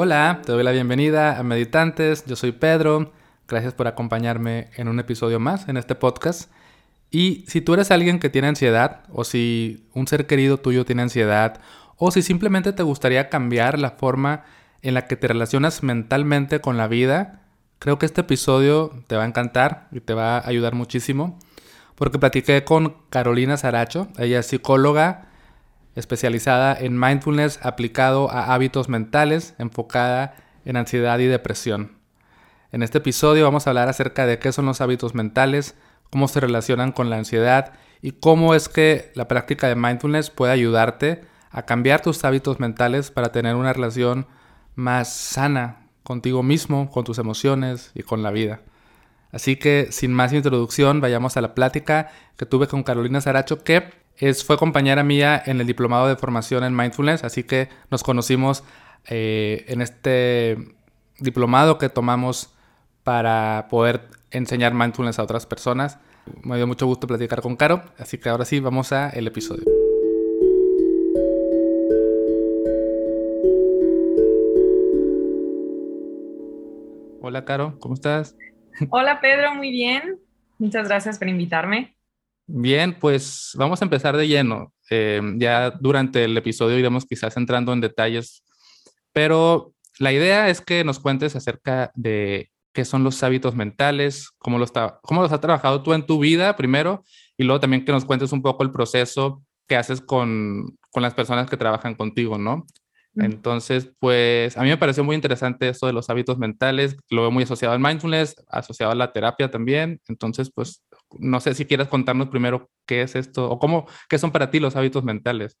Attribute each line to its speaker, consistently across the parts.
Speaker 1: Hola, te doy la bienvenida a Meditantes, yo soy Pedro, gracias por acompañarme en un episodio más en este podcast. Y si tú eres alguien que tiene ansiedad, o si un ser querido tuyo tiene ansiedad, o si simplemente te gustaría cambiar la forma en la que te relacionas mentalmente con la vida, creo que este episodio te va a encantar y te va a ayudar muchísimo. Porque platiqué con Carolina Saracho, ella es psicóloga especializada en mindfulness aplicado a hábitos mentales, enfocada en ansiedad y depresión. En este episodio vamos a hablar acerca de qué son los hábitos mentales, cómo se relacionan con la ansiedad y cómo es que la práctica de mindfulness puede ayudarte a cambiar tus hábitos mentales para tener una relación más sana contigo mismo, con tus emociones y con la vida. Así que sin más introducción, vayamos a la plática que tuve con Carolina Saracho, que es, fue compañera mía en el diplomado de formación en mindfulness, así que nos conocimos eh, en este diplomado que tomamos para poder enseñar mindfulness a otras personas. Me dio mucho gusto platicar con Caro, así que ahora sí, vamos a el episodio. Hola Caro, ¿cómo estás?
Speaker 2: Hola Pedro, muy bien. Muchas gracias por invitarme.
Speaker 1: Bien, pues vamos a empezar de lleno. Eh, ya durante el episodio iremos quizás entrando en detalles, pero la idea es que nos cuentes acerca de qué son los hábitos mentales, cómo los, cómo los has trabajado tú en tu vida primero, y luego también que nos cuentes un poco el proceso que haces con, con las personas que trabajan contigo, ¿no? Entonces, pues a mí me pareció muy interesante esto de los hábitos mentales, lo veo muy asociado al mindfulness, asociado a la terapia también. Entonces, pues no sé si quieres contarnos primero qué es esto o cómo, qué son para ti los hábitos mentales.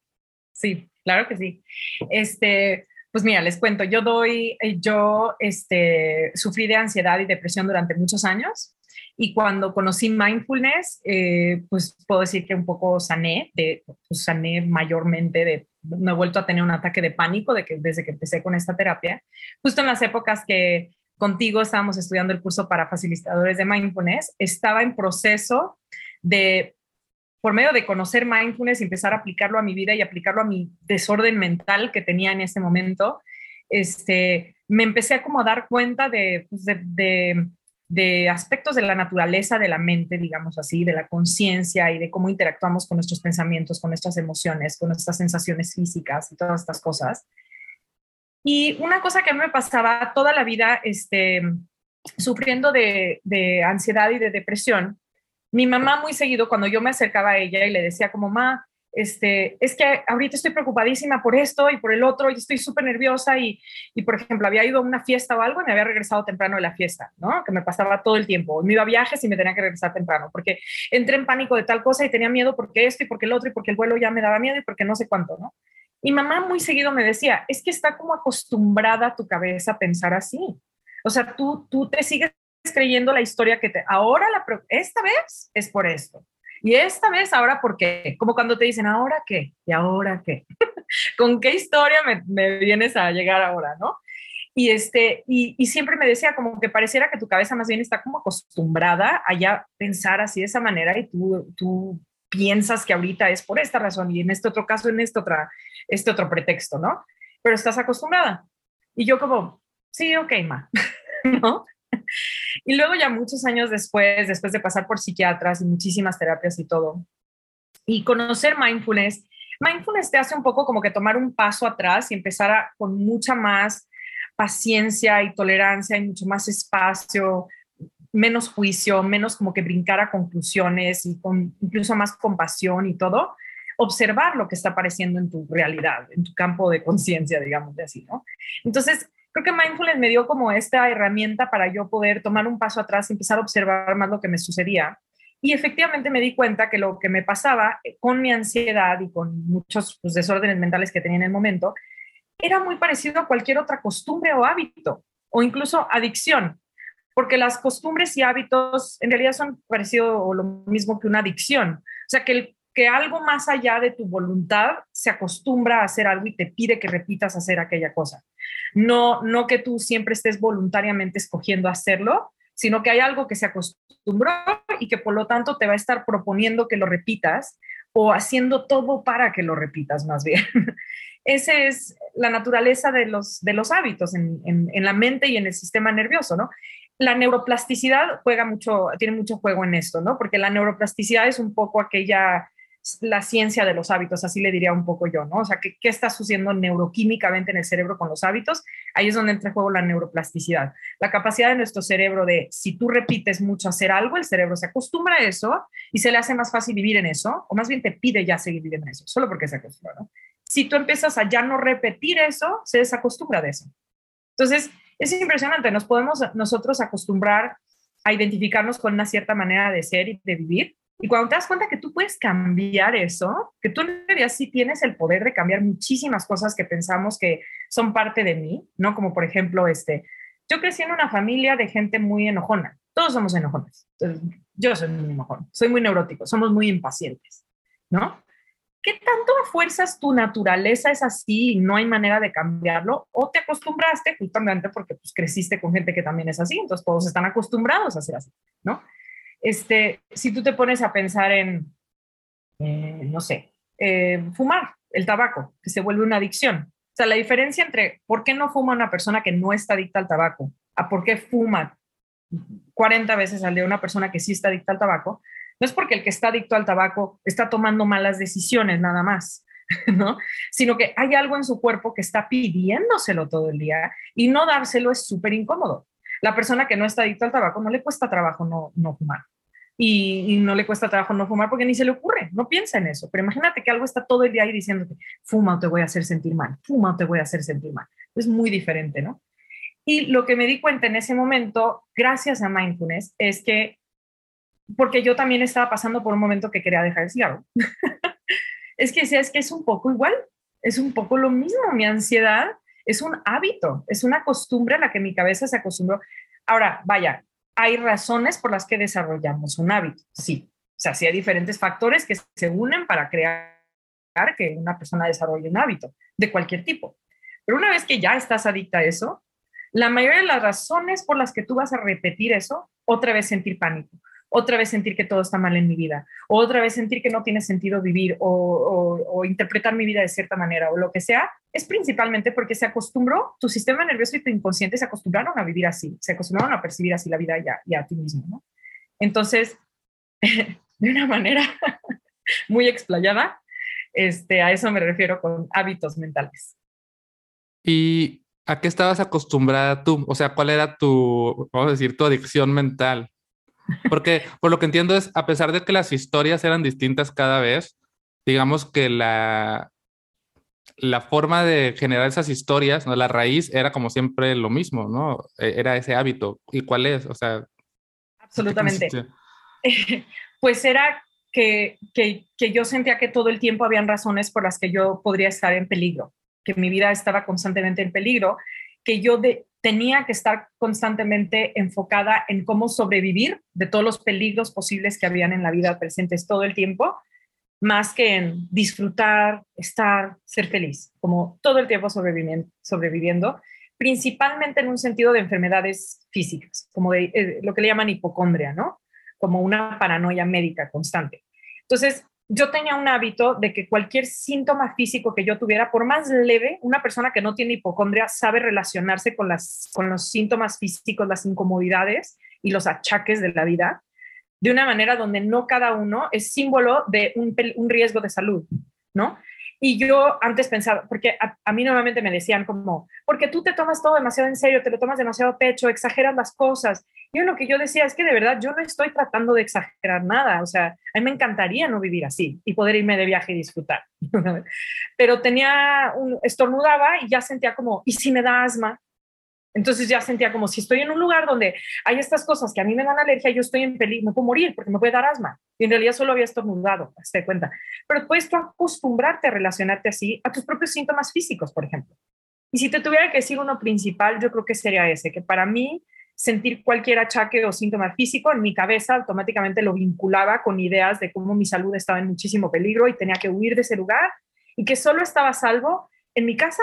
Speaker 2: Sí, claro que sí. Este, pues mira, les cuento, yo doy, eh, yo este, sufrí de ansiedad y depresión durante muchos años y cuando conocí mindfulness, eh, pues puedo decir que un poco sané, de, pues sané mayormente de, no he vuelto a tener un ataque de pánico de que, desde que empecé con esta terapia, justo en las épocas que contigo estábamos estudiando el curso para facilitadores de mindfulness, estaba en proceso de, por medio de conocer mindfulness y empezar a aplicarlo a mi vida y aplicarlo a mi desorden mental que tenía en ese momento, este, me empecé a como dar cuenta de, pues, de de aspectos de la naturaleza de la mente, digamos así, de la conciencia y de cómo interactuamos con nuestros pensamientos, con nuestras emociones, con nuestras sensaciones físicas y todas estas cosas. Y una cosa que a mí me pasaba toda la vida, este, sufriendo de, ansiedad y de depresión, mi mamá muy seguido cuando yo me acercaba a ella y le decía como, ma, este, es que ahorita estoy preocupadísima por esto y por el otro y estoy súper nerviosa y, y, por ejemplo, había ido a una fiesta o algo y me había regresado temprano de la fiesta, ¿no? Que me pasaba todo el tiempo. Me iba a viajes y me tenía que regresar temprano porque entré en pánico de tal cosa y tenía miedo porque esto y porque el otro y porque el vuelo ya me daba miedo y porque no sé cuánto, ¿no? Y mamá muy seguido me decía, es que está como acostumbrada tu cabeza a pensar así. O sea, tú, tú te sigues creyendo la historia que te... Ahora, la, esta vez es por esto y esta vez, ahora, ¿por qué? Como cuando te dicen, ¿ahora qué? ¿Y ahora qué? ¿Con qué historia me, vienes a llegar ahora, no? Y, este, y, siempre me decía como que pareciera que tu cabeza más bien está como acostumbrada a ya pensar así de esa manera y tú, tú piensas que ahorita es por esta razón y en este otro caso, en este, otra, este otro pretexto, ¿no? Pero estás acostumbrada. Y yo como, sí, ok, ma, ¿no? y luego ya muchos años después, después de pasar por psiquiatras y muchísimas terapias y todo, y conocer mindfulness, mindfulness te hace un poco como que tomar un paso atrás y empezar con mucha más paciencia y tolerancia y mucho más espacio, menos juicio, menos como que brincar a conclusiones y con incluso más compasión y todo, observar lo que está apareciendo en tu realidad, en tu campo de conciencia, digamos de así, ¿no? Entonces, creo que mindfulness me dio como esta herramienta para yo poder tomar un paso atrás y empezar a observar más lo que me sucedía. Y efectivamente me di cuenta que lo que me pasaba con mi ansiedad y con muchos pues, desórdenes mentales que tenía en el momento era muy parecido a cualquier otra costumbre o hábito, o incluso adicción, porque las costumbres y hábitos en realidad son parecido o lo mismo que una adicción. O sea, que que algo más allá de tu voluntad se acostumbra a hacer algo y te pide que repitas hacer aquella cosa. No, no que tú siempre estés voluntariamente escogiendo hacerlo, sino que hay algo que se acostumbró y que por lo tanto te va a estar proponiendo que lo repitas o haciendo todo para que lo repitas más bien. Esa es la naturaleza de los, de los hábitos en, en, la mente y en el sistema nervioso, ¿no? La neuroplasticidad juega mucho, tiene mucho juego en esto, ¿no? Porque la neuroplasticidad es un poco aquella la ciencia de los hábitos, así le diría un poco yo, ¿no? O sea, ¿qué, ¿qué, está sucediendo neuroquímicamente en el cerebro con los hábitos? Ahí es donde entra en juego la neuroplasticidad. La capacidad de nuestro cerebro de, si tú repites mucho hacer algo, el cerebro se acostumbra a eso y se le hace más fácil vivir en eso, o más bien te pide ya seguir viviendo en eso, solo porque se acostumbra, ¿no? Si tú empiezas a ya no repetir eso, se desacostumbra de eso. Entonces, es impresionante, nos podemos nosotros acostumbrar a identificarnos con una cierta manera de ser y de vivir y cuando te das cuenta que tú puedes cambiar eso, que tú en realidad sí tienes el poder de cambiar muchísimas cosas que pensamos que son parte de mí, ¿no? Como por ejemplo, este, yo crecí en una familia de gente muy enojona. Todos somos enojones. yo soy muy enojón, soy muy neurótico, somos muy impacientes, ¿no? ¿Qué tanto a fuerzas tu naturaleza es así y no hay manera de cambiarlo? ¿O te acostumbraste justamente porque pues, creciste con gente que también es así? Entonces todos están acostumbrados a ser así, ¿no? este, si tú te pones a pensar en, eh, no sé, eh, fumar, el tabaco, que se vuelve una adicción. O sea, la diferencia entre por qué no fuma una persona que no está adicta al tabaco a por qué fuma 40 veces al día una persona que sí está adicta al tabaco, no es porque el que está adicto al tabaco está tomando malas decisiones nada más, ¿no? Sino que hay algo en su cuerpo que está pidiéndoselo todo el día y no dárselo es súper incómodo. La persona que no está adicta al tabaco no le cuesta trabajo no, no fumar. Y, no le cuesta trabajo no fumar porque ni se le ocurre, no piensa en eso. Pero imagínate que algo está todo el día ahí diciéndote, fuma o te voy a hacer sentir mal, fuma o te voy a hacer sentir mal. Es muy diferente, ¿no? Y lo que me di cuenta en ese momento, gracias a mindfulness, es que, porque yo también estaba pasando por un momento que quería dejar el cigarro, es que es que es un poco igual, es un poco lo mismo. Mi ansiedad es un hábito, es una costumbre a la que mi cabeza se acostumbró. Ahora, vaya, hay razones por las que desarrollamos un hábito, sí. O sea, sí hay diferentes factores que se unen para crear que una persona desarrolle un hábito de cualquier tipo. Pero una vez que ya estás adicta a eso, la mayoría de las razones por las que tú vas a repetir eso, otra vez sentir pánico, otra vez sentir que todo está mal en mi vida, otra vez sentir que no tiene sentido vivir o, interpretar mi vida de cierta manera o lo que sea, es principalmente porque se acostumbró, tu sistema nervioso y tu inconsciente se acostumbraron a vivir así, se acostumbraron a percibir así la vida y a ti mismo, ¿no? Entonces, de una manera muy explayada, este, a eso me refiero con hábitos mentales.
Speaker 1: ¿Y a qué estabas acostumbrada tú? O sea, ¿cuál era tu, vamos a decir, tu adicción mental? Porque por lo que entiendo es, a pesar de que las historias eran distintas cada vez, digamos que la, la forma de generar esas historias, ¿no? la raíz era como siempre lo mismo, ¿no? E, era ese hábito. ¿Y cuál es? O sea...
Speaker 2: Absolutamente. Pues era que, que, que yo sentía que todo el tiempo habían razones por las que yo podría estar en peligro, que mi vida estaba constantemente en peligro, que yo de, tenía que estar constantemente enfocada en cómo sobrevivir de todos los peligros posibles que habían en la vida presentes todo el tiempo, más que en disfrutar, estar, ser feliz, como todo el tiempo sobreviviendo, principalmente en un sentido de enfermedades físicas, como eh, lo que le llaman hipocondria, ¿no? Como una paranoia médica constante. Entonces, yo tenía un hábito de que cualquier síntoma físico que yo tuviera, por más leve, una persona que no tiene hipocondria sabe relacionarse con, las, con los síntomas físicos, las incomodidades y los achaques de la vida de una manera donde no cada uno es símbolo de un, un riesgo de salud, ¿no? Y yo antes pensaba, porque a, mí normalmente me decían como, porque tú te tomas todo demasiado en serio, te lo tomas demasiado pecho, exageras las cosas. Yo lo que yo decía es que de verdad yo no estoy tratando de exagerar nada, o sea, a mí me encantaría no vivir así y poder irme de viaje y disfrutar. Pero tenía un, estornudaba y ya sentía como, ¿y si me da asma? Entonces ya sentía como si estoy en un lugar donde hay estas cosas que a mí me dan alergia, yo estoy en peligro, me puedo morir porque me puede dar asma. Y en realidad solo había estornudado, te cuenta. Pero puedes tú acostumbrarte a relacionarte así a tus propios síntomas físicos, por ejemplo. Y si te tuviera que decir uno principal, yo creo que sería ese, que para mí sentir cualquier achaque o síntoma físico en mi cabeza automáticamente lo vinculaba con ideas de cómo mi salud estaba en muchísimo peligro y tenía que huir de ese lugar y que solo estaba salvo en mi casa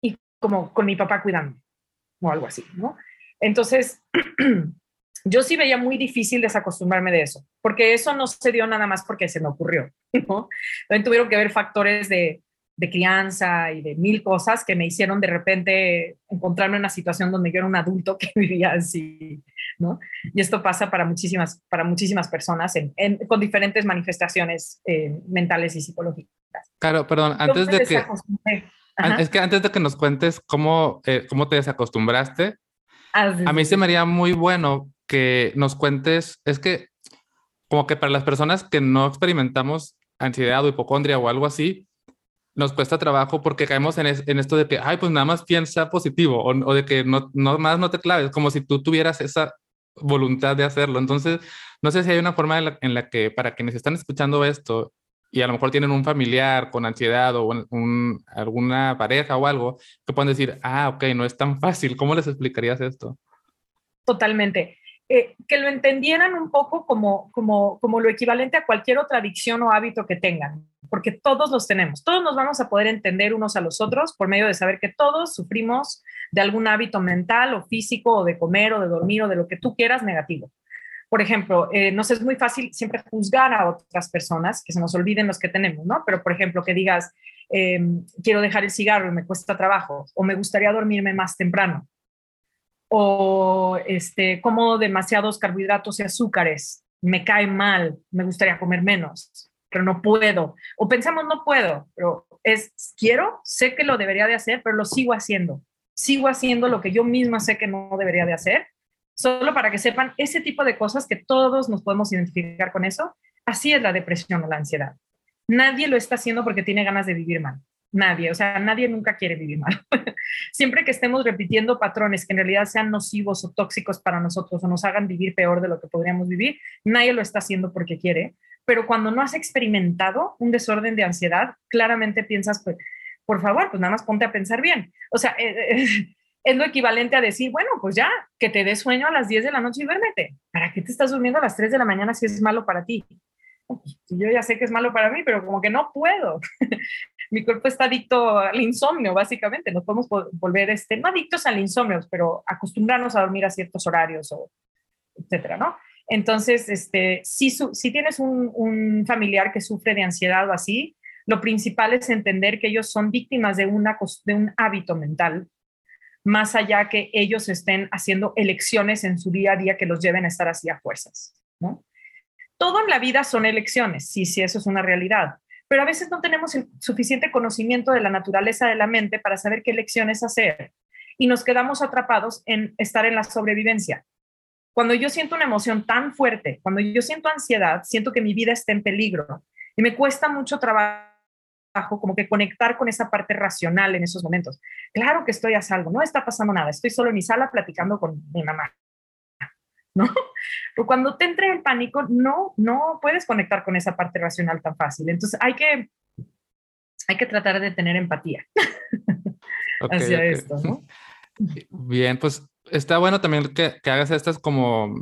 Speaker 2: y como con mi papá cuidándome o algo así, ¿no? Entonces, yo sí veía muy difícil desacostumbrarme de eso, porque eso no se dio nada más porque se me ocurrió, ¿no? También tuvieron que ver factores de, de crianza y de mil cosas que me hicieron de repente encontrarme en una situación donde yo era un adulto que vivía así, ¿no? Y esto pasa para muchísimas, para muchísimas personas con diferentes manifestaciones eh, mentales y psicológicas.
Speaker 1: Claro, perdón, antes de que... Es que antes de que nos cuentes cómo, eh, cómo te desacostumbraste, ah, a mí se me haría muy bueno que nos cuentes, es que como que para las personas que no experimentamos ansiedad o hipocondria o algo así, nos cuesta trabajo porque caemos en, esto de que, ay, pues nada más piensa positivo o, de que no, no más no te claves, como si tú tuvieras esa voluntad de hacerlo. Entonces, no sé si hay una forma en la, que para quienes están escuchando esto y a lo mejor tienen un familiar con ansiedad o un, alguna pareja o algo, que puedan decir, ah, ok, no es tan fácil. ¿Cómo les explicarías esto?
Speaker 2: Totalmente. Eh, que lo entendieran un poco como, como, como lo equivalente a cualquier otra adicción o hábito que tengan, porque todos los tenemos, todos nos vamos a poder entender unos a los otros por medio de saber que todos sufrimos de algún hábito mental o físico o de comer o de dormir o de lo que tú quieras negativo. Por ejemplo, eh, nos es muy fácil siempre juzgar a otras personas, que se nos olviden los que tenemos, ¿no? Pero, por ejemplo, que digas, em, quiero dejar el cigarro y me cuesta trabajo, o me gustaría dormirme más temprano, o este, como demasiados carbohidratos y azúcares, me cae mal, me gustaría comer menos, pero no puedo. O pensamos, no puedo, pero es, quiero, sé que lo debería de hacer, pero lo sigo haciendo. Sigo haciendo lo que yo misma sé que no debería de hacer, solo para que sepan ese tipo de cosas que todos nos podemos identificar con eso. Así es la depresión o la ansiedad. Nadie lo está haciendo porque tiene ganas de vivir mal. Nadie, o sea, nadie nunca quiere vivir mal. Siempre que estemos repitiendo patrones que en realidad sean nocivos o tóxicos para nosotros o nos hagan vivir peor de lo que podríamos vivir, nadie lo está haciendo porque quiere. Pero cuando no has experimentado un desorden de ansiedad, claramente piensas, pues, por favor, pues nada más ponte a pensar bien. O sea, eh, eh, es lo equivalente a decir, bueno, pues ya, que te dé sueño a las 10 de la noche y duérmete. ¿Para qué te estás durmiendo a las 3 de la mañana si es malo para ti? Yo ya sé que es malo para mí, pero como que no puedo. mi cuerpo está adicto al insomnio, básicamente. Nos podemos volver, este, no adictos al insomnio, pero acostumbrarnos a dormir a ciertos horarios, o etcétera, ¿no? Entonces, este, si, si tienes un, un, familiar que sufre de ansiedad o así, lo principal es entender que ellos son víctimas de, una, de un hábito mental, más allá que ellos estén haciendo elecciones en su día a día que los lleven a estar así a fuerzas, ¿no? Todo en la vida son elecciones, sí, sí, eso es una realidad pero a veces no tenemos el suficiente conocimiento de la naturaleza de la mente para saber qué lecciones hacer y nos quedamos atrapados en estar en la sobrevivencia. Cuando yo siento una emoción tan fuerte, cuando yo siento ansiedad, siento que mi vida está en peligro y me cuesta mucho trabajo como que conectar con esa parte racional en esos momentos. Claro que estoy a salvo, no está pasando nada, estoy solo en mi sala platicando con mi mamá. ¿no? Pero cuando te entra el pánico, no, no puedes conectar con esa parte racional tan fácil. Entonces hay que, hay que tratar de tener empatía hacia esto, ¿no?
Speaker 1: Bien, pues está bueno también que, que hagas estas como,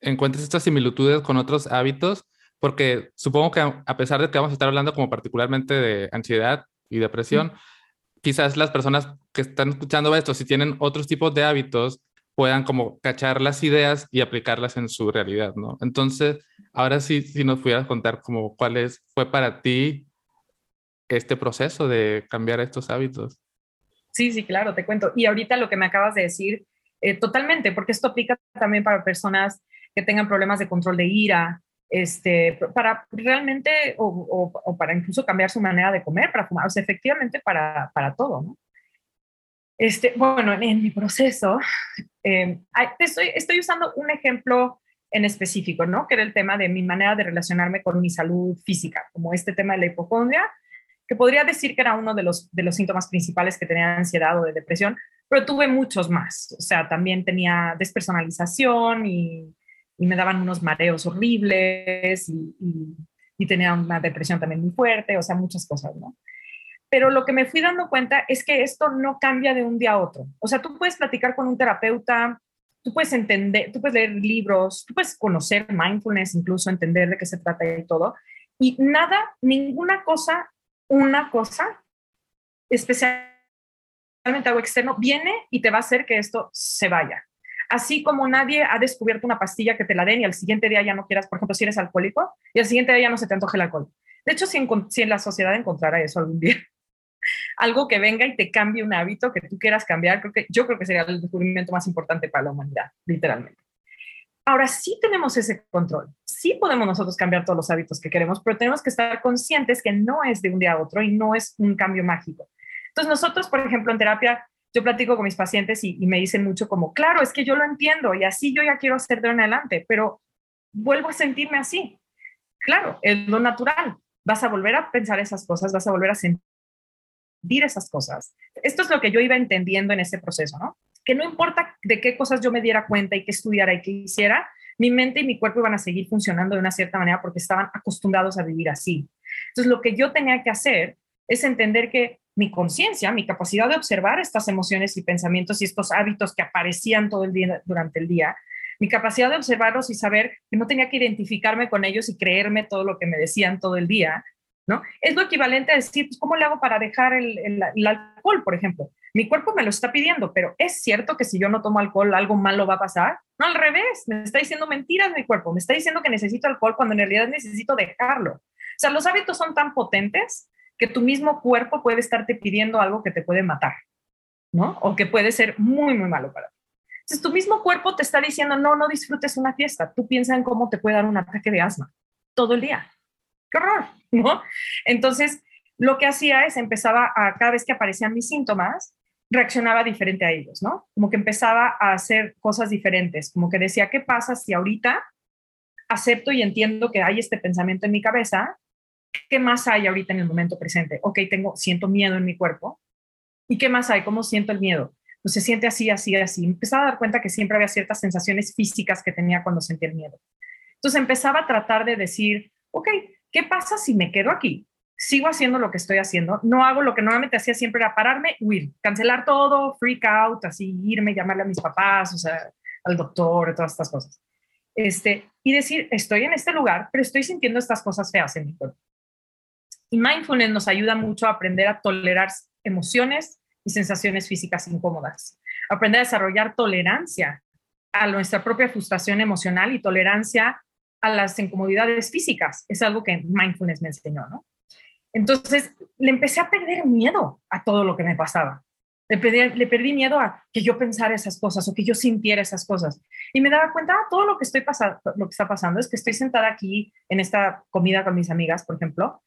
Speaker 1: encuentres estas similitudes con otros hábitos, porque supongo que a pesar de que vamos a estar hablando como particularmente de ansiedad y depresión, quizás las personas que están escuchando esto, si tienen otros tipos de hábitos, puedan como cachar las ideas y aplicarlas en su realidad, ¿no? Entonces, ahora sí, si nos pudieras contar como cuál es, fue para ti este proceso de cambiar estos hábitos.
Speaker 2: Sí, sí, claro, te cuento. Y ahorita lo que me acabas de decir, eh, totalmente, porque esto aplica también para personas que tengan problemas de control de ira, este, para realmente, o, para incluso cambiar su manera de comer, para fumar, o sea, efectivamente para, para todo. Este, bueno, en, mi proceso, eh, estoy, estoy usando un ejemplo en específico, ¿no? Que era el tema de mi manera de relacionarme con mi salud física, como este tema de la hipocondria, que podría decir que era uno de los, de los síntomas principales que tenía ansiedad o de depresión, pero tuve muchos más. O sea, también tenía despersonalización y, y me daban unos mareos horribles y, y, y, tenía una depresión también muy fuerte, o sea, muchas cosas, ¿no? pero lo que me fui dando cuenta es que esto no cambia de un día a otro. O sea, tú puedes platicar con un terapeuta, tú puedes entender, tú puedes leer libros, tú puedes conocer mindfulness, incluso entender de qué se trata y todo. Y nada, ninguna cosa, una cosa, especialmente algo externo, viene y te va a hacer que esto se vaya. Así como nadie ha descubierto una pastilla que te la den y al siguiente día ya no quieras, por ejemplo, si eres alcohólico, y al siguiente día ya no se te antoje el alcohol. De hecho, si en, la sociedad encontrara eso algún día, algo que venga y te cambie un hábito que tú quieras cambiar, creo que, yo creo que sería el descubrimiento más importante para la humanidad, literalmente. Ahora sí tenemos ese control, sí podemos nosotros cambiar todos los hábitos que queremos, pero tenemos que estar conscientes que no es de un día a otro y no es un cambio mágico. Entonces nosotros, por ejemplo, en terapia, yo platico con mis pacientes y, me dicen mucho como, claro, es que yo lo entiendo y así yo ya quiero hacer de en adelante, pero vuelvo a sentirme así. Claro, es lo natural. Vas a volver a pensar esas cosas, vas a volver a sentir esas cosas. Esto es lo que yo iba entendiendo en ese proceso, ¿no? Que no importa de qué cosas yo me diera cuenta y qué estudiara y qué hiciera, mi mente y mi cuerpo iban a seguir funcionando de una cierta manera porque estaban acostumbrados a vivir así. Entonces, lo que yo tenía que hacer es entender que mi conciencia, mi capacidad de observar estas emociones y pensamientos y estos hábitos que aparecían todo el día durante el día, mi capacidad de observarlos y saber que no tenía que identificarme con ellos y creerme todo lo que me decían todo el día, ¿no? Es lo equivalente a decir, pues, ¿cómo le hago para dejar el, alcohol, por ejemplo? Mi cuerpo me lo está pidiendo, pero ¿es cierto que si yo no tomo alcohol algo malo va a pasar? No, al revés, me está diciendo mentiras mi cuerpo, me está diciendo que necesito alcohol cuando en realidad necesito dejarlo. O sea, los hábitos son tan potentes que tu mismo cuerpo puede estarte pidiendo algo que te puede matar, ¿no? O que puede ser muy, muy malo para ti. Entonces, tu mismo cuerpo te está diciendo, no, no disfrutes una fiesta. Tú piensas en cómo te puede dar un ataque de asma todo el día. ¡Qué horror! ¿No? Entonces, lo que hacía es empezaba a, cada vez que aparecían mis síntomas, reaccionaba diferente a ellos, ¿no? Como que empezaba a hacer cosas diferentes, como que decía, ¿qué pasa si ahorita acepto y entiendo que hay este pensamiento en mi cabeza? ¿Qué más hay ahorita en el momento presente? Ok, tengo, siento miedo en mi cuerpo. ¿Y qué más hay? ¿Cómo siento el miedo? pues se siente así, así, así. Empezaba a dar cuenta que siempre había ciertas sensaciones físicas que tenía cuando sentía el miedo. Entonces empezaba a tratar de decir, ok, ¿qué pasa si me quedo aquí? Sigo haciendo lo que estoy haciendo, no hago lo que normalmente hacía siempre era pararme, huir, cancelar todo, freak out, así, irme, llamarle a mis papás, o sea, al doctor, todas estas cosas. Este, y decir, estoy en este lugar, pero estoy sintiendo estas cosas feas en mi cuerpo. Y mindfulness nos ayuda mucho a aprender a tolerar emociones, y sensaciones físicas incómodas. Aprender a desarrollar tolerancia a nuestra propia frustración emocional y tolerancia a las incomodidades físicas. Es algo que mindfulness me enseñó, ¿no? Entonces, le empecé a perder miedo a todo lo que me pasaba. Le perdí, miedo a que yo pensara esas cosas o que yo sintiera esas cosas. Y me daba cuenta, ah, todo lo que, estoy pasando, lo que está pasando es que estoy sentada aquí en esta comida con mis amigas, por ejemplo,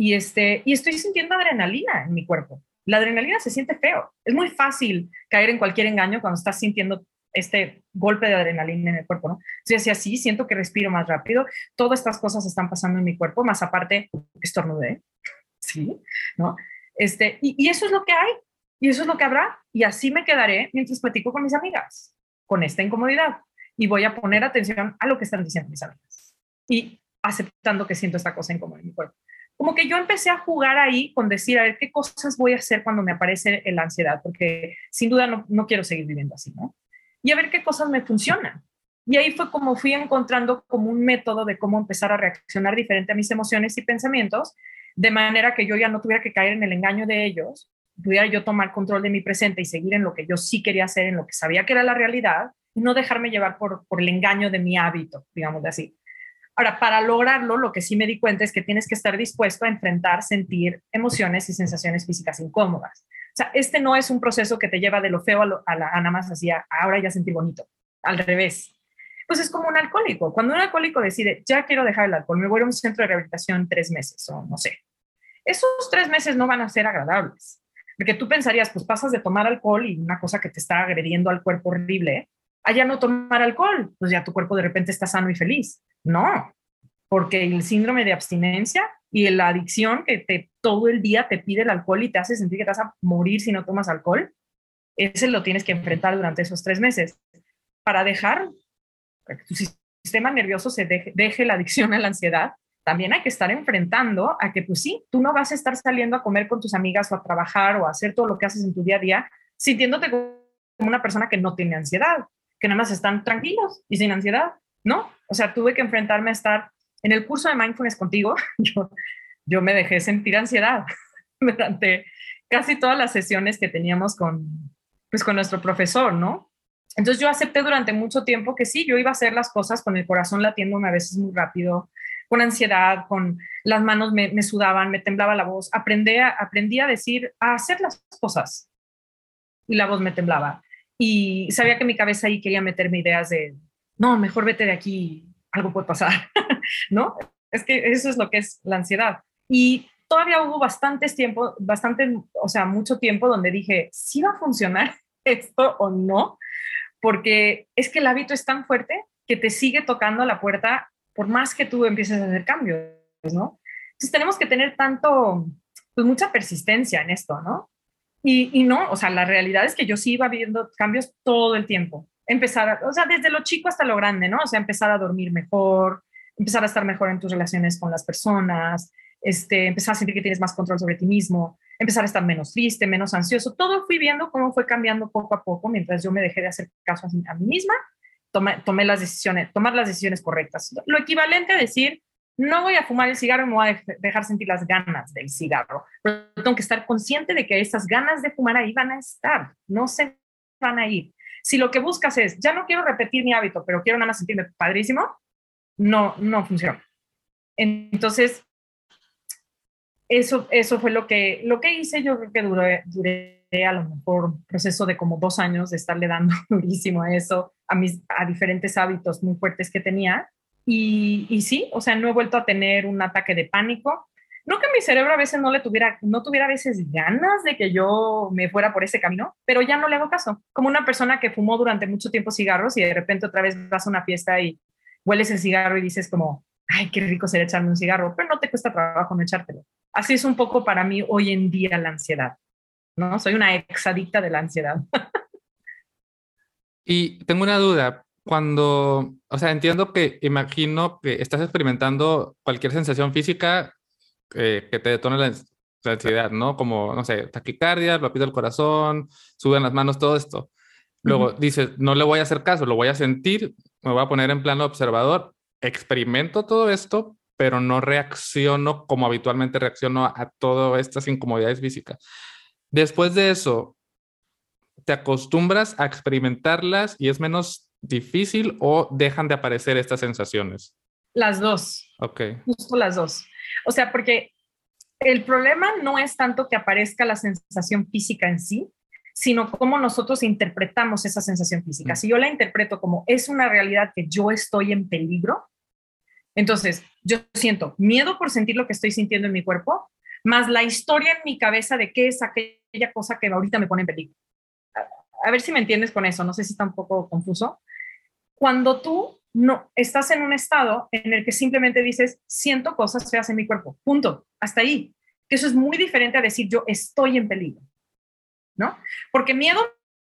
Speaker 2: y, este, y estoy sintiendo adrenalina en mi cuerpo. La adrenalina se siente feo. Es muy fácil caer en cualquier engaño cuando estás sintiendo este golpe de adrenalina en el cuerpo, ¿no? Si así, así, siento que respiro más rápido, todas estas cosas están pasando en mi cuerpo, más aparte, estornudé, ¿sí? ¿No? Este, y, y, eso es lo que hay, y eso es lo que habrá, y así me quedaré mientras platico con mis amigas, con esta incomodidad, y voy a poner atención a lo que están diciendo mis amigas, y aceptando que siento esta cosa incómoda en mi cuerpo como que yo empecé a jugar ahí con decir, a ver, ¿qué cosas voy a hacer cuando me aparece la ansiedad? Porque sin duda no, no quiero seguir viviendo así, ¿no? Y a ver qué cosas me funcionan. Y ahí fue como fui encontrando como un método de cómo empezar a reaccionar diferente a mis emociones y pensamientos, de manera que yo ya no tuviera que caer en el engaño de ellos, pudiera yo tomar control de mi presente y seguir en lo que yo sí quería hacer, en lo que sabía que era la realidad, y no dejarme llevar por, por el engaño de mi hábito, digamos de así. Ahora, para lograrlo, lo que sí me di cuenta es que tienes que estar dispuesto a enfrentar, sentir emociones y sensaciones físicas incómodas. O sea, este no es un proceso que te lleva de lo feo a, lo, a, la, nada más así, ahora ya sentí bonito. Al revés. Pues es como un alcohólico. Cuando un alcohólico decide, ya quiero dejar el alcohol, me voy a un centro de rehabilitación tres meses o no sé. Esos tres meses no van a ser agradables. Porque tú pensarías, pues pasas de tomar alcohol y una cosa que te está agrediendo al cuerpo horrible, allá no tomar alcohol, pues ya tu cuerpo de repente está sano y feliz. No, porque el síndrome de abstinencia y la adicción que te, todo el día te pide el alcohol y te hace sentir que te vas a morir si no tomas alcohol, ese lo tienes que enfrentar durante esos tres meses para dejar que tu sistema nervioso se deje, deje la adicción a la ansiedad. También hay que estar enfrentando a que, pues sí, tú no vas a estar saliendo a comer con tus amigas o a trabajar o a hacer todo lo que haces en tu día a día sintiéndote como una persona que no tiene ansiedad, que nada más están tranquilos y sin ansiedad. No, o sea, tuve que enfrentarme a estar en el curso de mindfulness contigo. Yo, yo me dejé sentir ansiedad durante casi todas las sesiones que teníamos con, pues, con nuestro profesor, ¿no? Entonces yo acepté durante mucho tiempo que sí, yo iba a hacer las cosas con el corazón latiéndome a veces muy rápido, con ansiedad, con las manos me, sudaban, me temblaba la voz. Aprendí a, aprendí a decir, a hacer las cosas. Y la voz me temblaba. Y sabía que mi cabeza ahí quería meterme ideas de, no, mejor vete de aquí, algo puede pasar, ¿no? Es que eso es lo que es la ansiedad. Y todavía hubo bastantes tiempo, bastante, o sea, mucho tiempo donde dije, ¿sí va a funcionar esto o no? Porque es que el hábito es tan fuerte que te sigue tocando la puerta por más que tú empieces a hacer cambios, ¿no? Entonces tenemos que tener tanto, pues mucha persistencia en esto, ¿no? Y, no, o sea, la realidad es que yo sí iba viendo cambios todo el tiempo. Empezar, o sea, desde lo chico hasta lo grande, ¿no? O sea, empezar a dormir mejor, empezar a estar mejor en tus relaciones con las personas, este, empezar a sentir que tienes más control sobre ti mismo, empezar a estar menos triste, menos ansioso. Todo fui viendo cómo fue cambiando poco a poco mientras yo me dejé de hacer caso a, mí misma, tomé, tomé las decisiones, tomar las decisiones correctas. Lo equivalente a decir, no voy a fumar el cigarro, me voy a dejar sentir las ganas del cigarro. Pero tengo que estar consciente de que esas ganas de fumar ahí van a estar, no se van a ir. Si lo que buscas es, ya no quiero repetir mi hábito, pero quiero nada más sentirme padrísimo, no, no funciona. Entonces, eso, eso fue lo que, lo que hice. Yo creo que duré, duré a lo mejor un proceso de como dos años de estarle dando durísimo a eso, a, mis, a diferentes hábitos muy fuertes que tenía y, sí, o sea, no he vuelto a tener un ataque de pánico. No que mi cerebro a veces no le tuviera, no tuviera a veces ganas de que yo me fuera por ese camino, pero ya no le hago caso. Como una persona que fumó durante mucho tiempo cigarros y de repente otra vez vas a una fiesta y hueles el cigarro y dices como, ay, qué rico sería echarme un cigarro, pero no te cuesta trabajo no echártelo. Así es un poco para mí hoy en día la ansiedad, ¿no? Soy una exadicta de la ansiedad.
Speaker 1: y tengo una duda, cuando, o sea, entiendo que imagino que estás experimentando cualquier sensación física eh, que te detone la, ansiedad, ¿no? Como, no sé, taquicardia, rápido el corazón, suben las manos, todo esto. Luego dices, no le voy a hacer caso, lo voy a sentir, me voy a poner en plano observador, experimento todo esto, pero no reacciono como habitualmente reacciono a, a todas estas incomodidades físicas. Después de eso, te acostumbras a experimentarlas y es menos difícil o dejan de aparecer estas sensaciones?
Speaker 2: Las dos.
Speaker 1: Ok.
Speaker 2: Justo las dos. O sea, porque el problema no es tanto que aparezca la sensación física en sí, sino cómo nosotros interpretamos esa sensación física. Mm. Si yo la interpreto como es una realidad que yo estoy en peligro, entonces yo siento miedo por sentir lo que estoy sintiendo en mi cuerpo, más la historia en mi cabeza de qué es aquella cosa que ahorita me pone en peligro. A ver si me entiendes con eso, no sé si está un poco confuso cuando tú no estás en un estado en el que simplemente dices, siento cosas feas en mi cuerpo, punto, hasta ahí. Que eso es muy diferente a decir yo estoy en peligro, ¿no? Porque miedo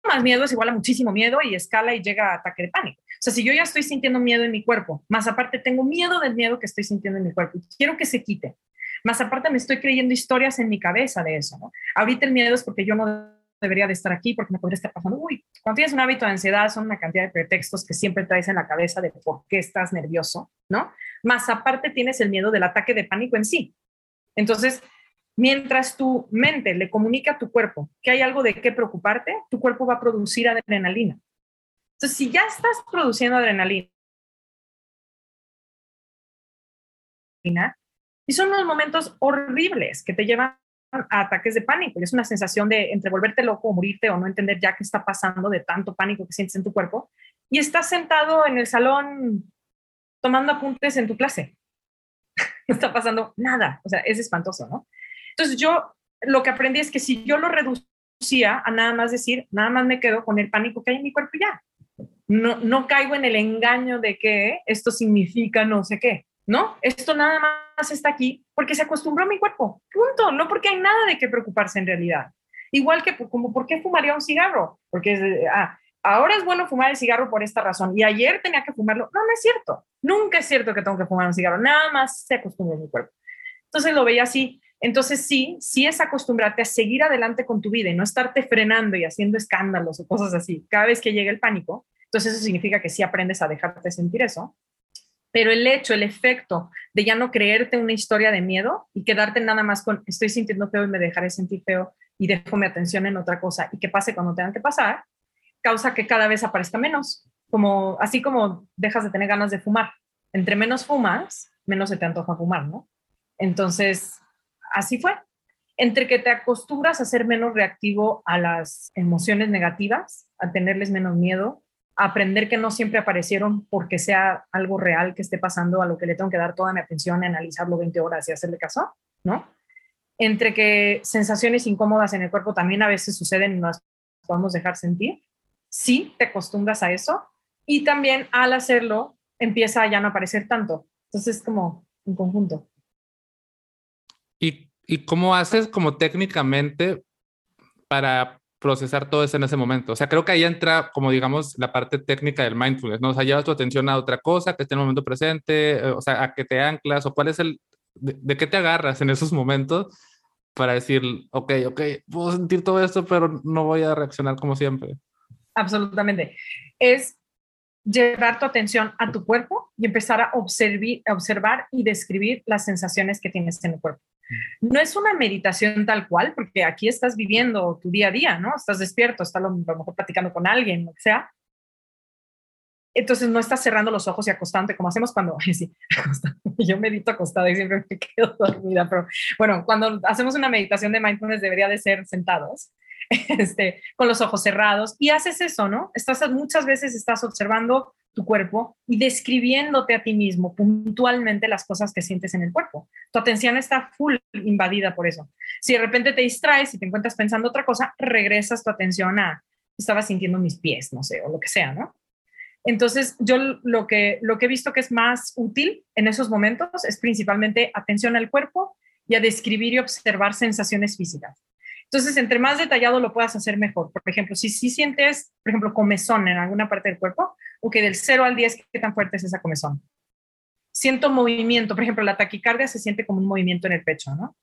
Speaker 2: más miedo es igual a muchísimo miedo y escala y llega a ataque de pánico. O sea, si yo ya estoy sintiendo miedo en mi cuerpo, más aparte tengo miedo del miedo que estoy sintiendo en mi cuerpo, quiero que se quite. Más aparte me estoy creyendo historias en mi cabeza de eso, ¿no? Ahorita el miedo es porque yo no debería de estar aquí porque me podría estar pasando. Uy, cuando tienes un hábito de ansiedad son una cantidad de pretextos que siempre traes en la cabeza de por qué estás nervioso, ¿no? Más aparte tienes el miedo del ataque de pánico en sí. Entonces, mientras tu mente le comunica a tu cuerpo que hay algo de qué preocuparte, tu cuerpo va a producir adrenalina. Entonces, si ya estás produciendo adrenalina, y son unos momentos horribles que te llevan ataques de pánico. Y es una sensación de entre volverte loco o morirte o no entender ya qué está pasando de tanto pánico que sientes en tu cuerpo. Y estás sentado en el salón tomando apuntes en tu clase. no está pasando nada. O sea, es espantoso, ¿no? Entonces yo lo que aprendí es que si yo lo reducía a nada más decir, nada más me quedo con el pánico que hay en mi cuerpo y ya. No, no caigo en el engaño de que esto significa no sé qué. ¿no? Esto nada más está aquí porque se acostumbró a mi cuerpo, punto, no porque hay nada de qué preocuparse en realidad. Igual que como, ¿por qué fumaría un cigarro? Porque ah, ahora es bueno fumar el cigarro por esta razón y ayer tenía que fumarlo. No, no es cierto. Nunca es cierto que tengo que fumar un cigarro, nada más se acostumbra a mi cuerpo. Entonces lo veía así. Entonces sí, sí es acostumbrarte a seguir adelante con tu vida y no estarte frenando y haciendo escándalos o cosas así cada vez que llega el pánico. Entonces eso significa que sí aprendes a dejarte sentir eso pero el hecho, el efecto de ya no creerte una historia de miedo y quedarte nada más con estoy sintiendo feo y me dejaré sentir feo y dejo mi atención en otra cosa y que pase cuando tengan que pasar, causa que cada vez aparezca menos, como así como dejas de tener ganas de fumar. Entre menos fumas, menos se te antoja fumar, ¿no? Entonces, así fue. Entre que te acostumbras a ser menos reactivo a las emociones negativas, a tenerles menos miedo, aprender que no siempre aparecieron porque sea algo real que esté pasando, a lo que le tengo que dar toda mi atención, analizarlo 20 horas y hacerle caso, ¿no? Entre que sensaciones incómodas en el cuerpo también a veces suceden y no las podemos dejar sentir. Sí, te acostumbras a eso. Y también al hacerlo, empieza a ya no aparecer tanto. Entonces, es como un conjunto.
Speaker 1: ¿Y, ¿Y cómo haces como técnicamente para procesar todo eso en ese momento? O sea, creo que ahí entra como digamos la parte técnica del mindfulness, ¿no? O sea, llevas tu atención a otra cosa que esté en el momento presente, eh, o sea, a qué te anclas o cuál es el, de, qué te agarras en esos momentos para decir, ok, ok, puedo sentir todo esto, pero no voy a reaccionar como siempre.
Speaker 2: Absolutamente. Es llevar tu atención a tu cuerpo y empezar a observar y describir las sensaciones que tienes en el cuerpo. No es una meditación tal cual, porque aquí estás viviendo tu día a día, ¿no? Estás despierto, estás a lo mejor platicando con alguien, lo que sea. Entonces no estás cerrando los ojos y acostándote como hacemos cuando, sí, yo medito acostada y siempre me quedo dormida, pero bueno, cuando hacemos una meditación de mindfulness debería de ser sentados, este, con los ojos cerrados y haces eso, ¿no? Estás muchas veces estás observando tu cuerpo y describiéndote a ti mismo puntualmente las cosas que sientes en el cuerpo. Tu atención está full invadida por eso. Si de repente te distraes y te encuentras pensando otra cosa, regresas tu atención a, estaba sintiendo mis pies, no sé, o lo que sea, ¿no? Entonces, yo lo que, lo que he visto que es más útil en esos momentos es principalmente atención al cuerpo y a describir y observar sensaciones físicas. Entonces, entre más detallado lo puedas hacer mejor. Por ejemplo, si, si sientes, por ejemplo, comezón en alguna parte del cuerpo, o que del 0 al 10, ¿qué tan fuerte es esa comezón? Siento movimiento, por ejemplo, la taquicardia se siente como un movimiento en el pecho, ¿no?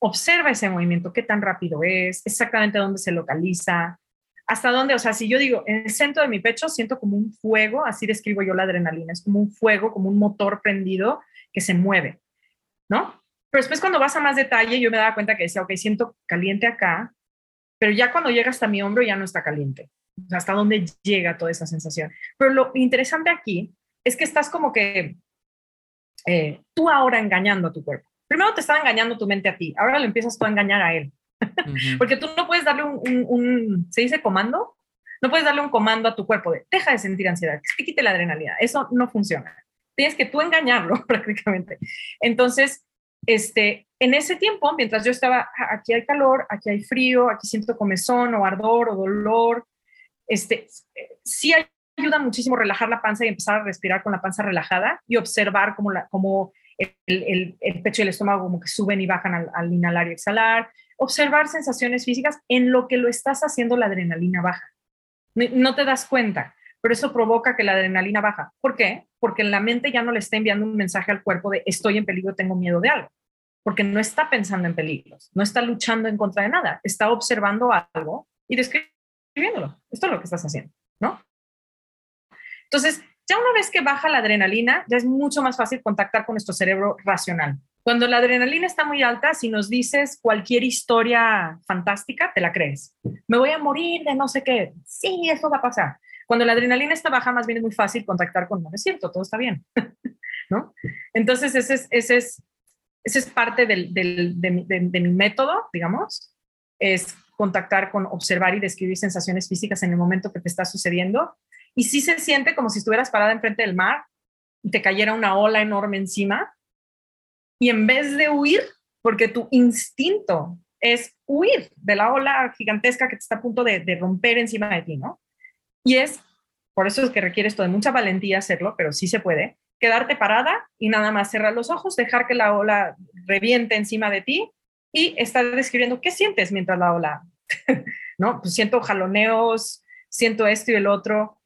Speaker 2: Observa ese movimiento, qué tan rápido es, exactamente dónde se localiza, hasta dónde, o sea, si yo digo, en el centro de mi pecho siento como un fuego, así describo yo la adrenalina, es como un fuego, como un motor prendido que se mueve, ¿no? Pero después cuando vas a más detalle, yo me daba cuenta que decía, ok, siento caliente acá, pero ya cuando llega hasta mi hombro ya no está caliente. hasta dónde llega toda esa sensación. Pero lo interesante aquí es que estás como que eh, tú ahora engañando a tu cuerpo. Primero te estaba engañando tu mente a ti, ahora le empiezas tú a engañar a él. Porque tú no puedes darle un, un, ¿se dice comando? No puedes darle un comando a tu cuerpo de, deja de sentir ansiedad, que quite la adrenalina. Eso no funciona. Tienes que tú engañarlo prácticamente. Entonces, este, en ese tiempo, mientras yo estaba, ah, aquí hay calor, aquí hay frío, aquí siento comezón o ardor o dolor, este, sí ayuda muchísimo relajar la panza y empezar a respirar con la panza relajada y observar cómo, la, cómo el, el, pecho y el estómago como que suben y bajan al, al, inhalar y exhalar, observar sensaciones físicas en lo que lo estás haciendo la adrenalina baja. No te das cuenta, pero eso provoca que la adrenalina baja. ¿Por qué? Porque la mente ya no le está enviando un mensaje al cuerpo de estoy en peligro, tengo miedo de algo porque no está pensando en peligros, no está luchando en contra de nada, está observando algo y describiéndolo. Esto es lo que estás haciendo, ¿no? Entonces, ya una vez que baja la adrenalina, ya es mucho más fácil contactar con nuestro cerebro racional. Cuando la adrenalina está muy alta, si nos dices cualquier historia fantástica, te la crees. Me voy a morir de no sé qué. Sí, eso va a pasar. Cuando la adrenalina está baja, más bien es muy fácil contactar con, no es cierto, todo está bien. ¿No? Entonces, ese es, ese es esa es parte de, mi método, digamos, es contactar con, observar y describir sensaciones físicas en el momento que te está sucediendo. Y sí se siente como si estuvieras parada enfrente del mar y te cayera una ola enorme encima. Y en vez de huir, porque tu instinto es huir de la ola gigantesca que te está a punto de, de romper encima de ti, ¿no? Y es, por eso es que requiere esto de mucha valentía hacerlo, pero sí se puede, quedarte parada y nada más cerrar los ojos, dejar que la ola reviente encima de ti y estar describiendo qué sientes mientras la ola, ¿no? Pues siento jaloneos, siento esto y el otro.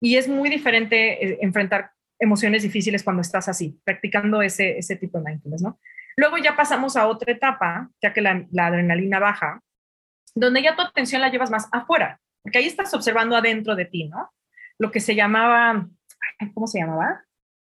Speaker 2: Y es muy diferente eh, enfrentar emociones difíciles cuando estás así, practicando ese, ese tipo de mindfulness, ¿no? Luego ya pasamos a otra etapa, ya que la, la adrenalina baja, donde ya tu atención la llevas más afuera, porque ahí estás observando adentro de ti, ¿no? Lo que se llamaba, ¿cómo se llamaba?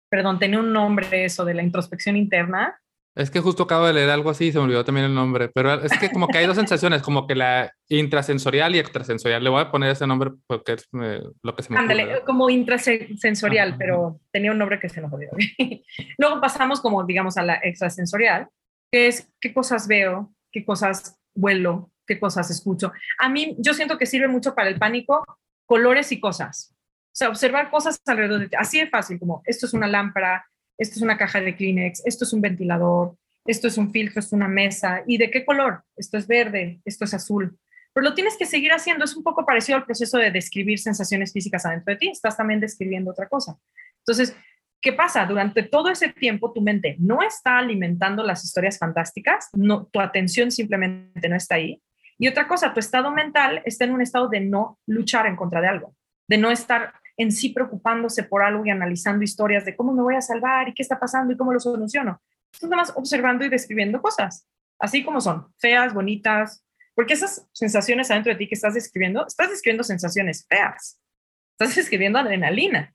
Speaker 2: Perdón, tenía un nombre eso de la introspección interna,
Speaker 1: Es que justo acabo de leer algo así y se me olvidó también el nombre, pero es que como que hay dos sensaciones, como que la intrasensorial y extrasensorial. Le voy a poner ese nombre porque es eh, lo que se me
Speaker 2: Ándale, como intrasensorial, pero tenía un nombre que se nos olvidó. Luego pasamos como, digamos, a la extrasensorial, que es qué cosas veo, qué cosas huelo, qué cosas escucho. A mí, yo siento que sirve mucho para el pánico, colores y cosas. O sea, observar cosas alrededor de ti. Así de fácil, como esto es una lámpara, esto es una caja de Kleenex, esto es un ventilador, esto es un filtro, es una mesa. ¿Y de qué color? Esto es verde, esto es azul. Pero lo tienes que seguir haciendo. Es un poco parecido al proceso de describir sensaciones físicas adentro de ti. Estás también describiendo otra cosa. Entonces, ¿qué pasa? Durante todo ese tiempo tu mente no está alimentando las historias fantásticas, tu atención simplemente no está ahí. Y otra cosa, tu estado mental está en un estado de no luchar en contra de algo, de no estar en sí preocupándose por algo y analizando historias de cómo me voy a salvar y qué está pasando y cómo lo soluciono. Estás más observando y describiendo cosas, así como son, feas, bonitas, porque esas sensaciones adentro de ti que estás describiendo, estás describiendo sensaciones feas, estás describiendo adrenalina,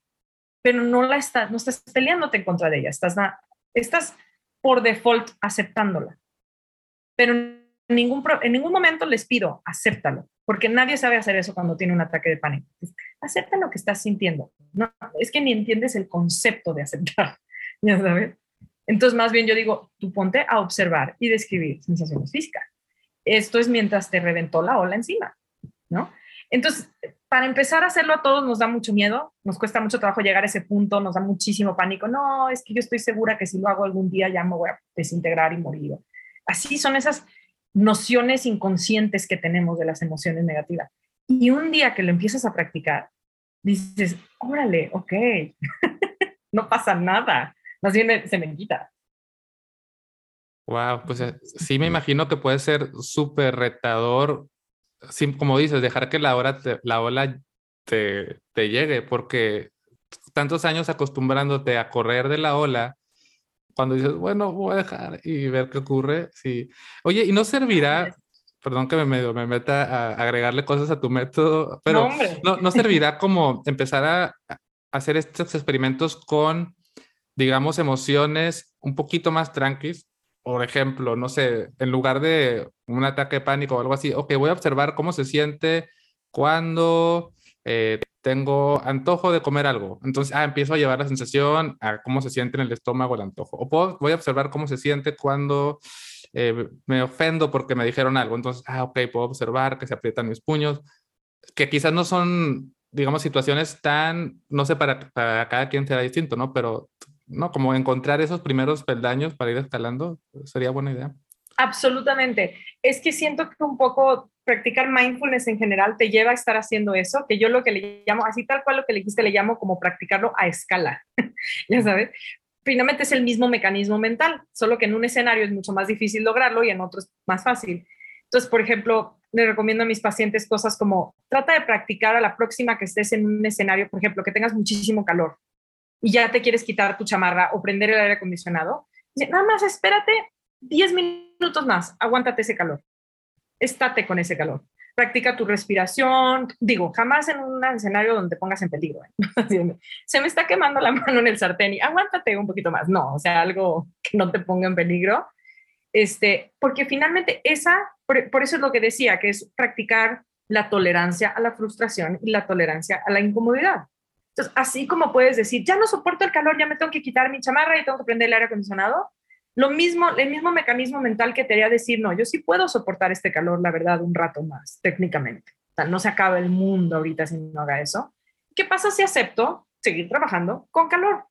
Speaker 2: pero no la estás, no estás peleándote en contra de ella, estás, estás por default aceptándola. Pero en ningún, en ningún momento les pido, acéptalo, porque nadie sabe hacer eso cuando tiene un ataque de pánico. Acepta lo que estás sintiendo. No, es que ni entiendes el concepto de aceptar, ya sabes. Entonces, más bien yo digo, tú ponte a observar y describir sensaciones físicas. Esto es mientras te reventó la ola encima, ¿no? Entonces, para empezar a hacerlo a todos nos da mucho miedo, nos cuesta mucho trabajo llegar a ese punto, nos da muchísimo pánico. No, es que yo estoy segura que si lo hago algún día ya me voy a desintegrar y morir. Así son esas nociones inconscientes que tenemos de las emociones negativas. Y un día que lo empiezas a practicar, dices, órale, ok, no pasa nada, más bien se me quita.
Speaker 1: Wow, pues eh, sí me imagino que puede ser súper retador, como dices, dejar que la, hora la ola te, te llegue, porque tantos años acostumbrándote a correr de la ola, cuando dices, bueno, voy a dejar y ver qué ocurre, sí. Oye, ¿y no servirá, perdón que me, me meta a agregarle cosas a tu método, pero no, no, servirá como empezar a hacer estos experimentos con, digamos, emociones un poquito más tranquilas? Por ejemplo, no sé, en lugar de un ataque de pánico o algo así, ok, voy a observar cómo se siente cuando eh, tengo antojo de comer algo. Entonces, ah, empiezo a llevar la sensación a cómo se siente en el estómago el antojo. O puedo, voy a observar cómo se siente cuando eh, me ofendo porque me dijeron algo. Entonces, ah, ok, puedo observar que se aprietan mis puños, que quizás no son, digamos, situaciones tan, no sé, para, para cada quien será distinto, ¿no? Pero, ¿no? Como encontrar esos primeros peldaños para ir escalando sería buena idea.
Speaker 2: Absolutamente. Es que siento que un poco practicar mindfulness en general te lleva a estar haciendo eso, que yo lo que le llamo, así tal cual lo que le dijiste, le llamo como practicarlo a escala, ya sabes. Finalmente es el mismo mecanismo mental, solo que en un escenario es mucho más difícil lograrlo y en otro es más fácil. Entonces, por ejemplo, le recomiendo a mis pacientes cosas como, trata de practicar a la próxima que estés en un escenario, por ejemplo, que tengas muchísimo calor y ya te quieres quitar tu chamarra o prender el aire acondicionado. Nada más espérate 10 minutos más, aguántate ese calor estate con ese calor. Practica tu respiración. Digo, jamás en un escenario donde pongas en peligro. ¿eh? Se me está quemando la mano en el sartén y aguántate un poquito más. No, o sea, algo que no te ponga en peligro. Este, porque finalmente esa, por, por eso es lo que decía, que es practicar la tolerancia a la frustración y la tolerancia a la incomodidad. Entonces, así como puedes decir, ya no soporto el calor, ya me tengo que quitar mi chamarra y tengo que prender el aire acondicionado, lo mismo, el mismo mecanismo mental que te haría decir, no, yo sí puedo soportar este calor, la verdad, un rato más, técnicamente. No se acaba el mundo ahorita si no haga eso. ¿Qué pasa si acepto seguir trabajando con calor?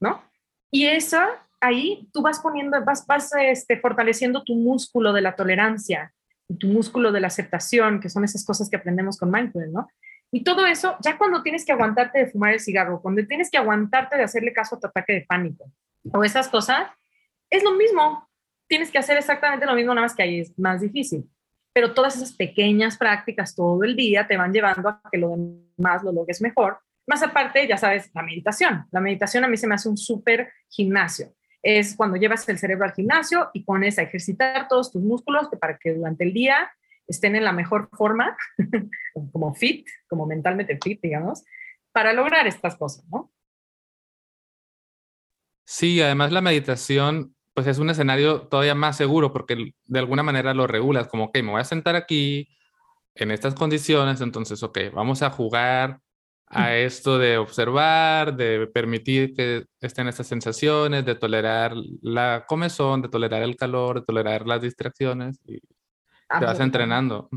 Speaker 2: ¿No? Y esa, ahí tú vas poniendo, vas, vas este, fortaleciendo tu músculo de la tolerancia, tu músculo de la aceptación, que son esas cosas que aprendemos con mindfulness, ¿no? Y todo eso, ya cuando tienes que aguantarte de fumar el cigarro, cuando tienes que aguantarte de hacerle caso a tu ataque de pánico, o esas cosas, es lo mismo. Tienes que hacer exactamente lo mismo, nada más que ahí es más difícil. Pero todas esas pequeñas prácticas todo el día te van llevando a que lo demás lo logres mejor. Más aparte, ya sabes, la meditación. La meditación a mí se me hace un súper gimnasio. Es cuando llevas el cerebro al gimnasio y pones a ejercitar todos tus músculos para que durante el día estén en la mejor forma, como fit, como mentalmente fit, digamos, para lograr estas cosas, ¿no?
Speaker 1: Sí, además la meditación pues es un escenario todavía más seguro porque de alguna manera lo regulas, como, ok, me voy a sentar aquí en estas condiciones, entonces, ok, vamos a jugar a esto de observar, de permitir que estén estas sensaciones, de tolerar la comezón, de tolerar el calor, de tolerar las distracciones y te vas entrenando.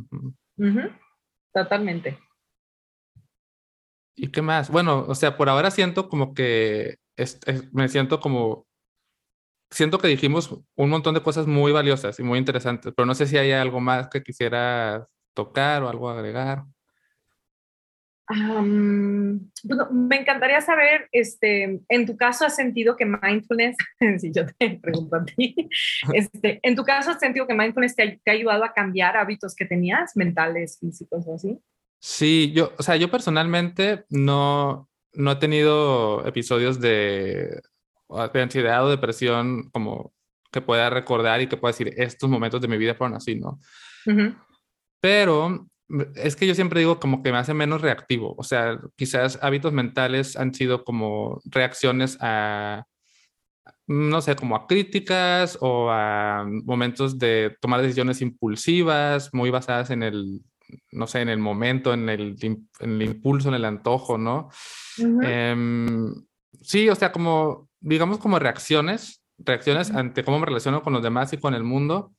Speaker 2: Totalmente.
Speaker 1: ¿Y qué más? Bueno, o sea, por ahora siento como que me siento como siento que dijimos un montón de cosas muy valiosas y muy interesantes, pero no sé si hay algo más que quisiera tocar o algo agregar.
Speaker 2: me encantaría saber, este, en tu caso has sentido que mindfulness, si yo te pregunto a ti, este, en tu caso has sentido que mindfulness te ha, ayudado a cambiar hábitos que tenías, mentales, físicos o así?
Speaker 1: Sí, yo, o sea, yo personalmente no, no he tenido episodios de, de ansiedad o depresión como que pueda recordar y que pueda decir, estos momentos de mi vida fueron así, ¿no? Pero es que yo siempre digo como que me hace menos reactivo, o sea, quizás hábitos mentales han sido como reacciones a, no sé, como a críticas o a momentos de tomar decisiones impulsivas, muy basadas en el, no sé, en el momento, en el, en el impulso, en el antojo, ¿no? Em, sí, o sea, como, digamos, como reacciones, reacciones ante cómo me relaciono con los demás y con el mundo,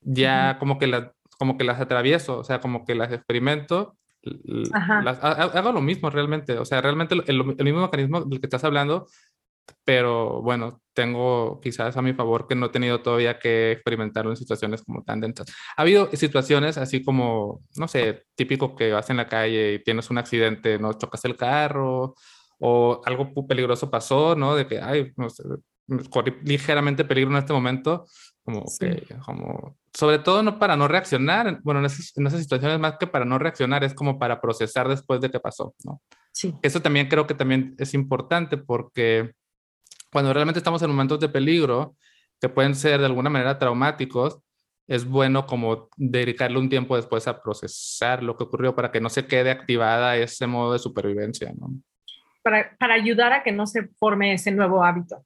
Speaker 1: ya como que las como que las atravieso, o sea, como que las experimento, hago lo mismo realmente, o sea, realmente el, mismo mecanismo del que estás hablando, pero bueno, tengo quizás a mi favor que no he tenido todavía que experimentarlo en situaciones como tan densas. Ha habido situaciones así como, no sé, típico que vas en la calle y tienes un accidente, no chocas el carro o algo peligroso pasó, ¿no? De que, ay, no sé, corrí ligeramente peligro en este momento, como que, como, sobre todo no para no reaccionar, bueno, en esas, en esas, situaciones más que para no reaccionar, es como para procesar después de que pasó, ¿no?
Speaker 2: Sí.
Speaker 1: Eso también creo que también es importante porque cuando realmente estamos en momentos de peligro, que pueden ser de alguna manera traumáticos, es bueno como dedicarle un tiempo después a procesar lo que ocurrió para que no se quede activada ese modo de supervivencia, ¿no?
Speaker 2: Para, para ayudar a que no se forme ese nuevo hábito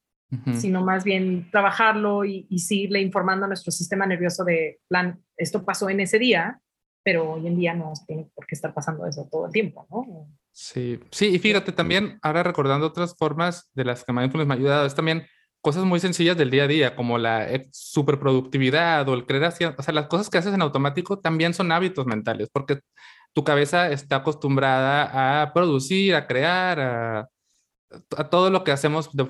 Speaker 2: sino más bien trabajarlo y, y, seguirle informando a nuestro sistema nervioso de plan, esto pasó en ese día, pero hoy en día no tiene por qué estar pasando eso todo el tiempo, ¿no?
Speaker 1: Sí, sí, y fíjate también, ahora recordando otras formas de las que Mindfulness me ha ayudado, es también cosas muy sencillas del día a día, como la superproductividad o el creer hacia, o sea, las cosas que haces en automático también son hábitos mentales, porque tu cabeza está acostumbrada a producir, a crear, a, a todo lo que hacemos de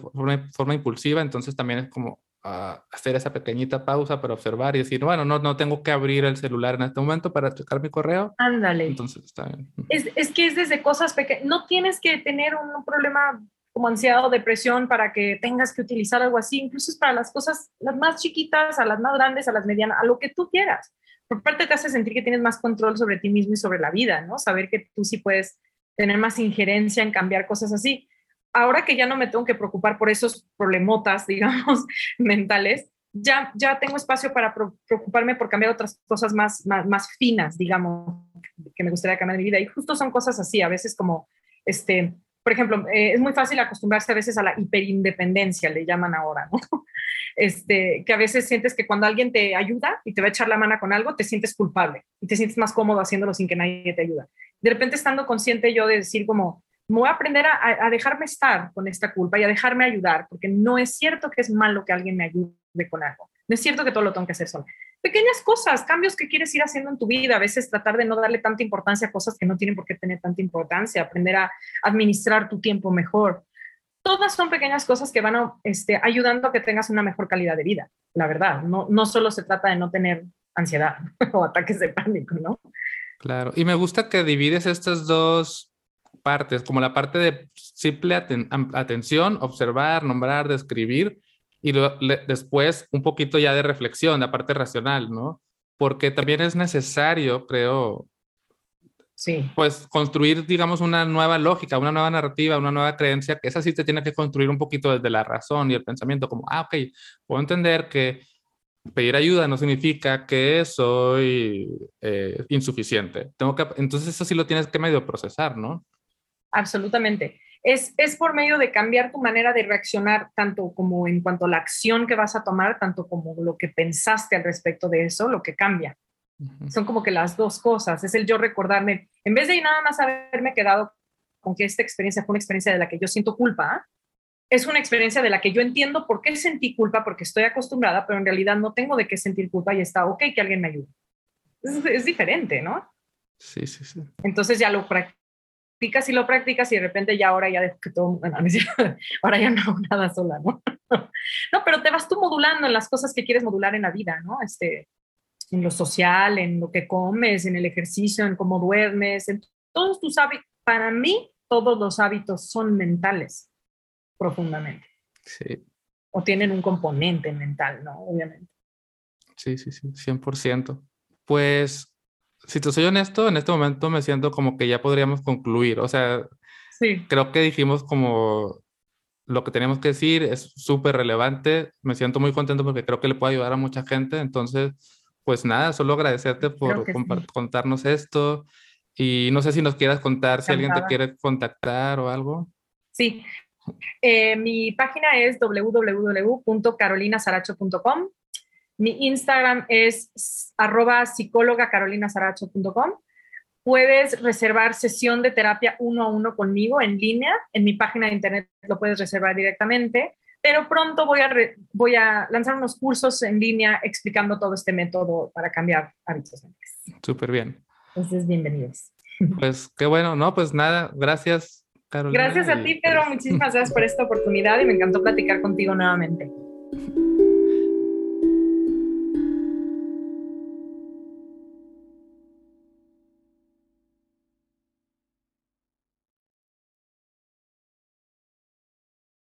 Speaker 1: forma, impulsiva, entonces también es como ah, hacer esa pequeñita pausa para observar y decir, bueno, no, no tengo que abrir el celular en este momento para checar mi correo.
Speaker 2: Ándale.
Speaker 1: Entonces está bien.
Speaker 2: Es, es que es desde cosas pequeñas, no tienes que tener un, problema como ansiedad o depresión para que tengas que utilizar algo así, incluso es para las cosas, las más chiquitas, a las más grandes, a las medianas, a lo que tú quieras. Por parte te hace sentir que tienes más control sobre ti mismo y sobre la vida, ¿no? Saber que tú sí puedes tener más injerencia en cambiar cosas así ahora que ya no me tengo que preocupar por esos problemotas, digamos, mentales, ya, ya tengo espacio para preocuparme por cambiar otras cosas más, más, finas, digamos, que me gustaría cambiar en mi vida. Y justo son cosas así, a veces como, este, por ejemplo, eh, es muy fácil acostumbrarse a veces a la hiperindependencia, le llaman ahora, ¿no? Este, que a veces sientes que cuando alguien te ayuda y te va a echar la mano con algo, te sientes culpable y te sientes más cómodo haciéndolo sin que nadie te ayuda. De repente estando consciente yo de decir como, me voy a aprender a, dejarme estar con esta culpa y a dejarme ayudar, porque no es cierto que es malo que alguien me ayude con algo. No es cierto que todo lo tengo que hacer solo. Pequeñas cosas, cambios que quieres ir haciendo en tu vida, a veces tratar de no darle tanta importancia a cosas que no tienen por qué tener tanta importancia, aprender a administrar tu tiempo mejor. Todas son pequeñas cosas que van este, ayudando a que tengas una mejor calidad de vida, la verdad. No, no solo se trata de no tener ansiedad o ataques de pánico, ¿no?
Speaker 1: Claro, y me gusta que divides estas dos partes, como la parte de simple atención, observar, nombrar, describir, y después un poquito ya de reflexión, la parte racional, ¿no? Porque también es necesario, creo,
Speaker 2: sí.
Speaker 1: pues construir, digamos, una nueva lógica, una nueva narrativa, una nueva creencia, que esa sí te tiene que construir un poquito desde la razón y el pensamiento, como, ah, ok, puedo entender que pedir ayuda no significa que soy eh, insuficiente. Tengo que, entonces eso sí lo tienes que medio procesar, ¿no?
Speaker 2: absolutamente. Es, es por medio de cambiar tu manera de reaccionar, tanto como en cuanto a la acción que vas a tomar, tanto como lo que pensaste al respecto de eso, lo que cambia. Son como que las dos cosas. Es el yo recordarme, en vez de nada más haberme quedado con que esta experiencia fue una experiencia de la que yo siento culpa, es una experiencia de la que yo entiendo por qué sentí culpa, porque estoy acostumbrada, pero en realidad no tengo de qué sentir culpa y está ok que alguien me ayude. Es, es diferente, ¿no?
Speaker 1: Sí, sí, sí.
Speaker 2: Entonces ya lo practicas y lo practicas y de repente ya ahora ya que todo, bueno, ahora ya no hago nada sola, ¿no? No, pero te vas tú modulando en las cosas que quieres modular en la vida, ¿no? Este, en lo social, en lo que comes, en el ejercicio, en cómo duermes, en todos tus hábitos. Para mí, todos los hábitos son mentales, profundamente.
Speaker 1: Sí.
Speaker 2: O tienen un componente mental, ¿no? Obviamente.
Speaker 1: Sí, sí, sí, 100%. Pues, si te soy honesto, en este momento me siento como que ya podríamos concluir. O sea,
Speaker 2: sí.
Speaker 1: creo que dijimos como lo que teníamos que decir es súper relevante. Me siento muy contento porque creo que le puede ayudar a mucha gente. Entonces, pues nada, solo agradecerte por contarnos esto. Y no sé si nos quieras contar, si alguien te quiere contactar o algo.
Speaker 2: Sí, eh, mi página es www.carolinasaracho.com. Mi Instagram es arroba psicólogacarolinasaracho.com. Puedes reservar sesión de terapia uno a uno conmigo en línea. En mi página de internet lo puedes reservar directamente pero pronto voy a, voy a lanzar unos cursos en línea explicando todo este método para cambiar hábitos
Speaker 1: Súper bien.
Speaker 2: Entonces, bienvenidos.
Speaker 1: Pues qué bueno, ¿no? Pues nada, gracias,
Speaker 2: Carolina. Gracias a ti, Pedro. Muchísimas gracias por esta oportunidad y me encantó platicar contigo nuevamente.